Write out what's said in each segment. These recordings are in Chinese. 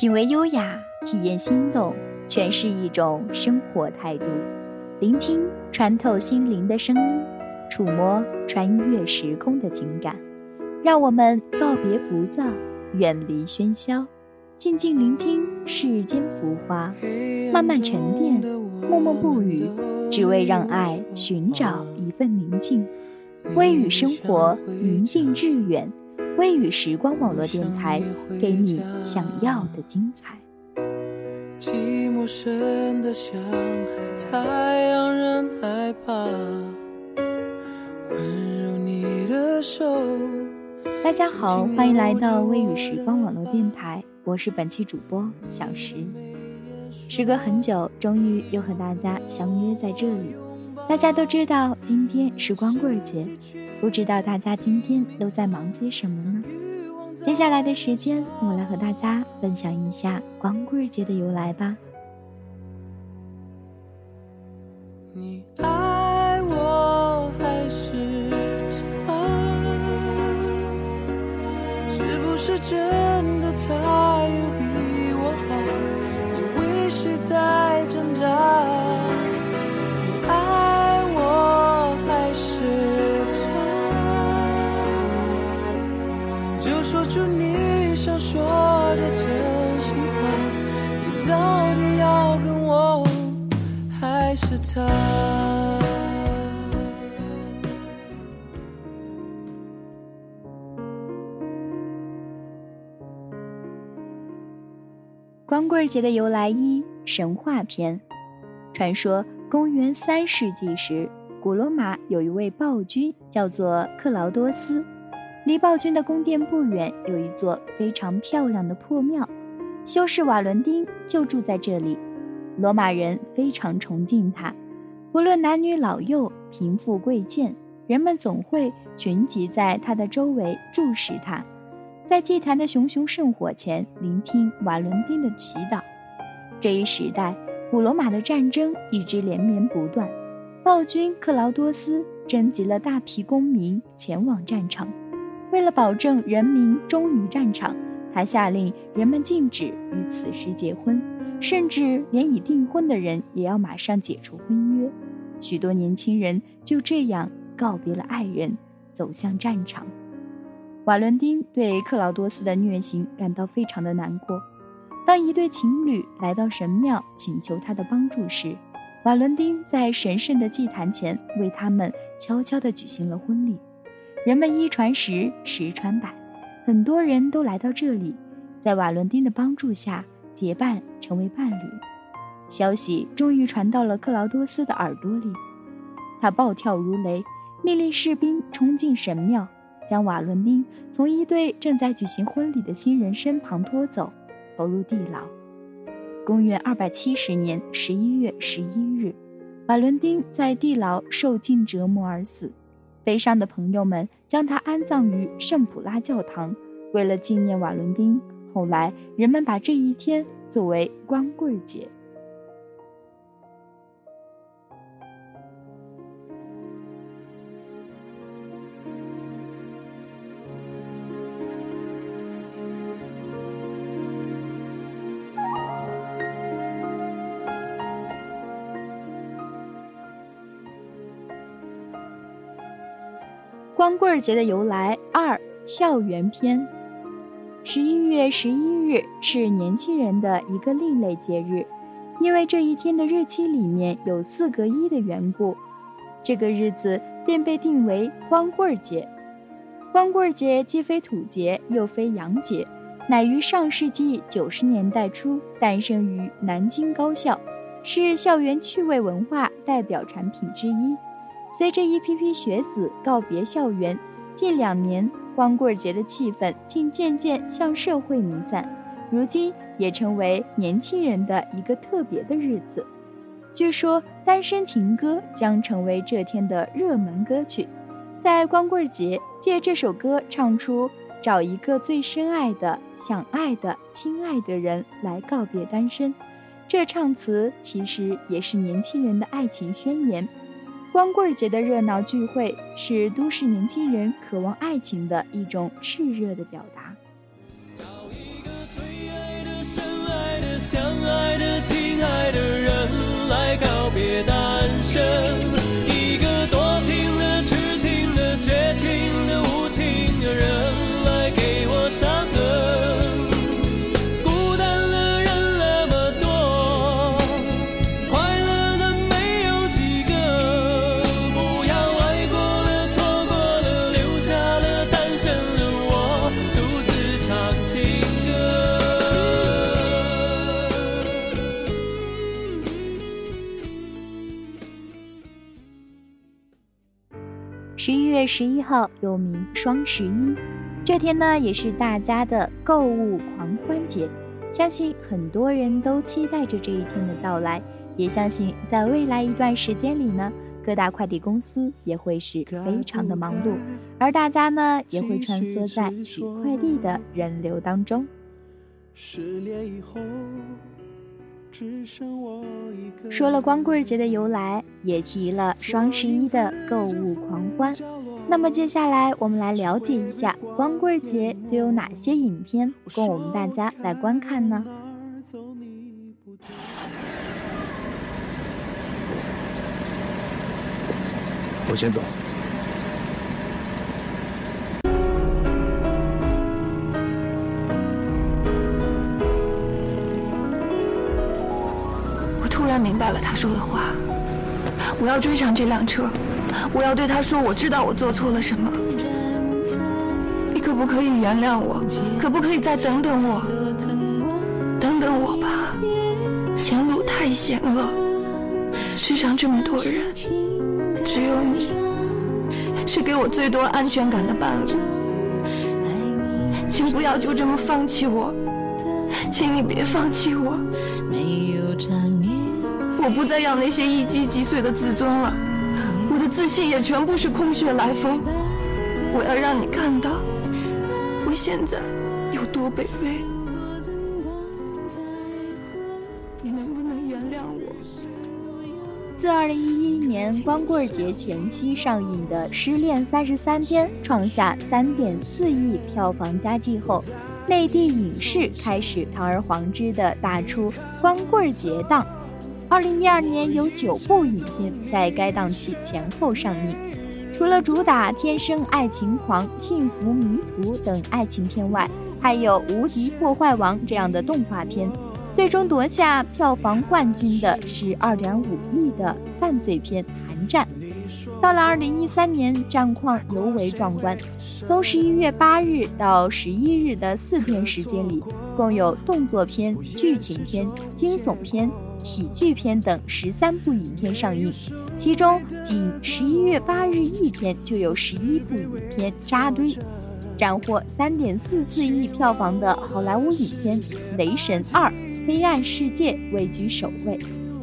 品味优雅，体验心动，诠释一种生活态度。聆听穿透心灵的声音，触摸穿越时空的情感。让我们告别浮躁，远离喧嚣，静静聆听世间浮华，慢慢沉淀，默默不语，只为让爱寻找一份宁静。微雨生活，宁静致远。微雨时光网络电台，给你想要的精彩。大家好，欢迎来到微雨时光网络电台，我是本期主播小石。时隔很久，终于又和大家相约在这里。大家都知道，今天是光棍节。不知道大家今天都在忙些什么呢？接下来的时间，我来和大家分享一下光棍节的由来吧。你爱我还是他？是不是真到底要跟我还是他光棍节的由来一神话篇。传说公元三世纪时，古罗马有一位暴君，叫做克劳多斯。离暴君的宫殿不远，有一座非常漂亮的破庙，修士瓦伦丁就住在这里。罗马人非常崇敬他，不论男女老幼、贫富贵贱，人们总会群集在他的周围注视他，在祭坛的熊熊圣火前聆听瓦伦丁的祈祷。这一时代，古罗马的战争一直连绵不断，暴君克劳多斯征集了大批公民前往战场，为了保证人民忠于战场，他下令人们禁止于此时结婚。甚至连已订婚的人也要马上解除婚约，许多年轻人就这样告别了爱人，走向战场。瓦伦丁对克劳多斯的虐刑感到非常的难过。当一对情侣来到神庙请求他的帮助时，瓦伦丁在神圣的祭坛前为他们悄悄地举行了婚礼。人们一传十，十传百，很多人都来到这里，在瓦伦丁的帮助下。结伴成为伴侣，消息终于传到了克劳多斯的耳朵里。他暴跳如雷，命令士兵冲进神庙，将瓦伦丁从一对正在举行婚礼的新人身旁拖走，投入地牢。公元二百七十年十一月十一日，瓦伦丁在地牢受尽折磨而死。悲伤的朋友们将他安葬于圣普拉教堂，为了纪念瓦伦丁。后来，人们把这一天作为光棍节。光棍节的由来二：校园篇。十一月十一日是年轻人的一个另类节日，因为这一天的日期里面有四个一的缘故，这个日子便被定为光棍节。光棍节既非土节，又非洋节，乃于上世纪九十年代初诞生于南京高校，是校园趣味文化代表产品之一。随着一批批学子告别校园，近两年。光棍节的气氛竟渐渐向社会弥散，如今也成为年轻人的一个特别的日子。据说《单身情歌》将成为这天的热门歌曲，在光棍节借这首歌唱出找一个最深爱的、想爱的、亲爱的人来告别单身，这唱词其实也是年轻人的爱情宣言。光棍节的热闹聚会是都市年轻人渴望爱情的一种炽热的表达。找一个最爱的深爱的相爱的、亲爱的人来告别单十一月十一号又名双十一，这天呢也是大家的购物狂欢节，相信很多人都期待着这一天的到来，也相信在未来一段时间里呢，各大快递公司也会是非常的忙碌，而大家呢也会穿梭在取快递的人流当中。十年以后。说了光棍节的由来，也提了双十一的购物狂欢。那么接下来，我们来了解一下光棍节都有哪些影片供我们大家来观看呢？我先走。明白了他说的话，我要追上这辆车，我要对他说，我知道我做错了什么。你可不可以原谅我？可不可以再等等我？等等我吧，前路太险恶，世上这么多人，只有你是给我最多安全感的伴侣。请不要就这么放弃我，请你别放弃我。不再要那些一击即碎的自尊了，我的自信也全部是空穴来风。我要让你看到，我现在有多卑微。你能不能原谅我？自二零一一年光棍节前夕上映的《失恋三十三天》创下三点四亿票房佳绩后，内地影视开始堂而皇之的打出光棍节档。二零一二年有九部影片在该档期前后上映，除了主打《天生爱情狂》《幸福迷途》等爱情片外，还有《无敌破坏王》这样的动画片。最终夺下票房冠军的是二点五亿的犯罪片《寒战》。到了二零一三年，战况尤为壮观，从十一月八日到十一日的四天时间里，共有动作片、剧情片、惊悚片。喜剧片等十三部影片上映，其中仅十一月八日一天就有十一部影片扎堆，斩获三点四四亿票房的好莱坞影片《雷神二：黑暗世界》位居首位。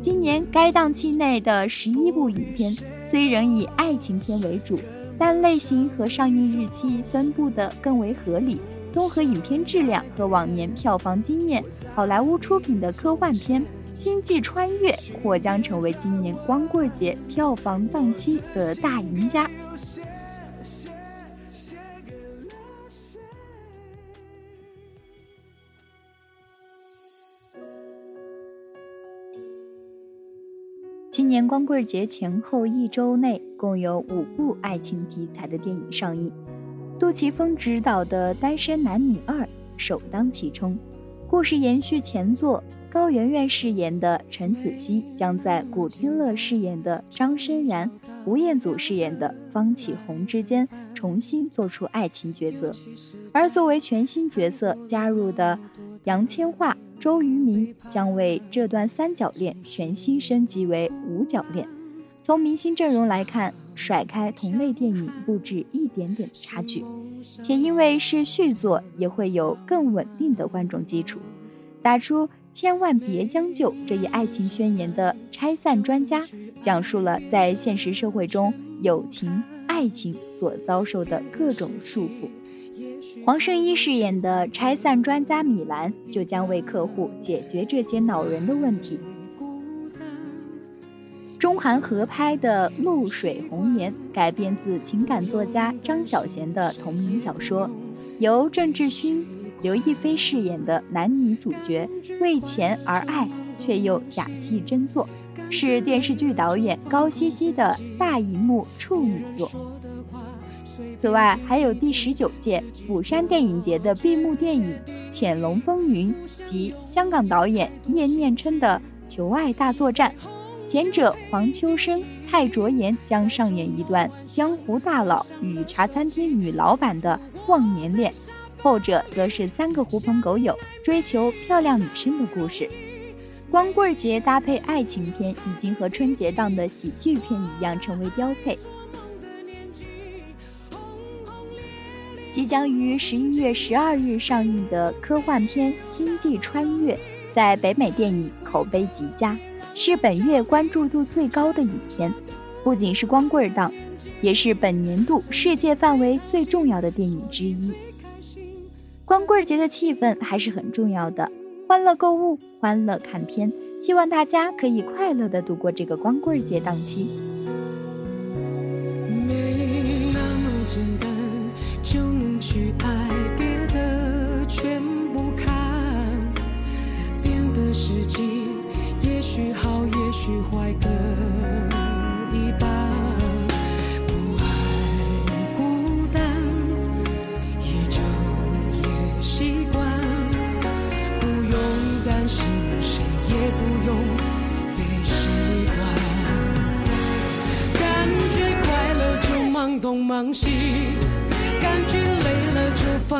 今年该档期内的十一部影片虽仍以爱情片为主，但类型和上映日期分布的更为合理。综合影片质量和往年票房经验，好莱坞出品的科幻片。《星际穿越》或将成为今年光棍节票房档期的大赢家。今年光棍节前后一周内，共有五部爱情题材的电影上映，杜琪峰执导的《单身男女二》首当其冲。故事延续前作，高圆圆饰演的陈子希将在古天乐饰演的张深然、吴彦祖饰演的方启宏之间重新做出爱情抉择。而作为全新角色加入的杨千嬅、周渝民，将为这段三角恋全新升级为五角恋。从明星阵容来看，甩开同类电影不止一点点的差距。且因为是续作，也会有更稳定的观众基础。打出“千万别将就”这一爱情宣言的拆散专家，讲述了在现实社会中友情、爱情所遭受的各种束缚。黄圣依饰演的拆散专家米兰，就将为客户解决这些恼人的问题。中韩合拍的《露水红颜》改编自情感作家张小娴的同名小说，由郑智薰、刘亦菲饰演的男女主角为钱而爱，却又假戏真做，是电视剧导演高希希的大荧幕处女作。此外，还有第十九届釜山电影节的闭幕电影《潜龙风云》及香港导演叶念琛的《求爱大作战》。前者黄秋生、蔡卓妍将上演一段江湖大佬与茶餐厅女老板的忘年恋，后者则是三个狐朋狗友追求漂亮女生的故事。光棍节搭配爱情片，已经和春节档的喜剧片一样成为标配。即将于十一月十二日上映的科幻片《星际穿越》，在北美电影口碑极佳。是本月关注度最高的影片，不仅是光棍档，也是本年度世界范围最重要的电影之一。光棍节的气氛还是很重要的，欢乐购物，欢乐看片，希望大家可以快乐的度过这个光棍节档期。没那么简单就能去爱，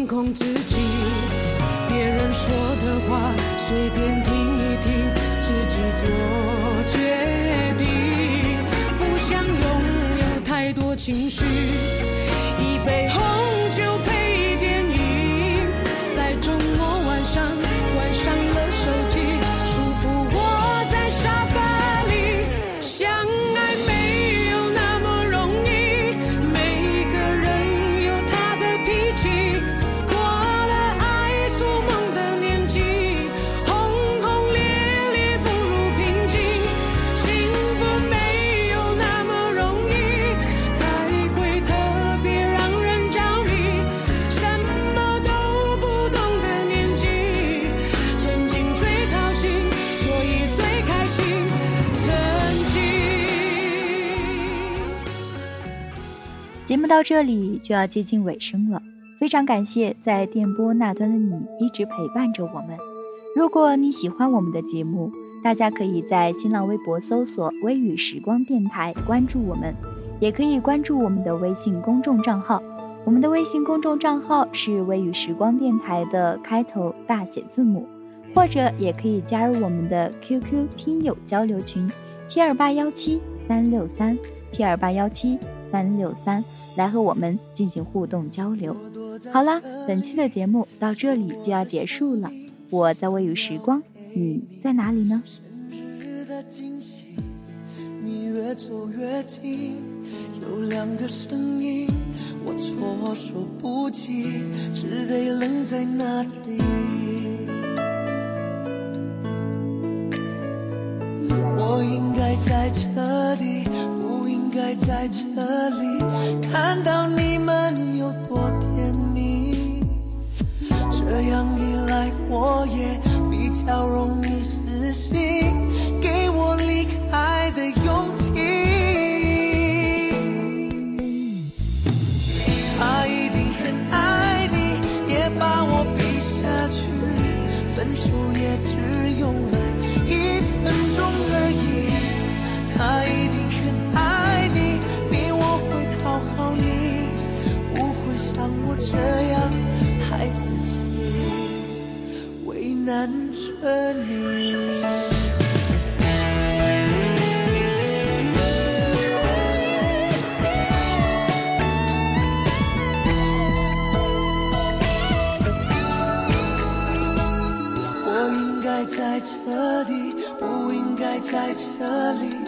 放空自己。别人说的话，随便听一听。自己做决定，不想拥有太多情绪，到这里就要接近尾声了，非常感谢在电波那端的你一直陪伴着我们。如果你喜欢我们的节目，大家可以在新浪微博搜索“微雨时光电台”关注我们，也可以关注我们的微信公众账号。我们的微信公众账号是“微雨时光电台”的开头大写字母，或者也可以加入我们的 QQ 听友交流群：七二八幺七三六三七二八幺七三六三。来和我们进行互动交流。好了，本期的节目到这里就要结束了。我在微雨时光，你在哪里呢？你越走越近，有两个声音，我措手不及，只得愣在那里。我应该在这里。爱在这里看到你们有多甜蜜，这样一来我也比较容易死心，难着你。我应该在这里，不应该在这里，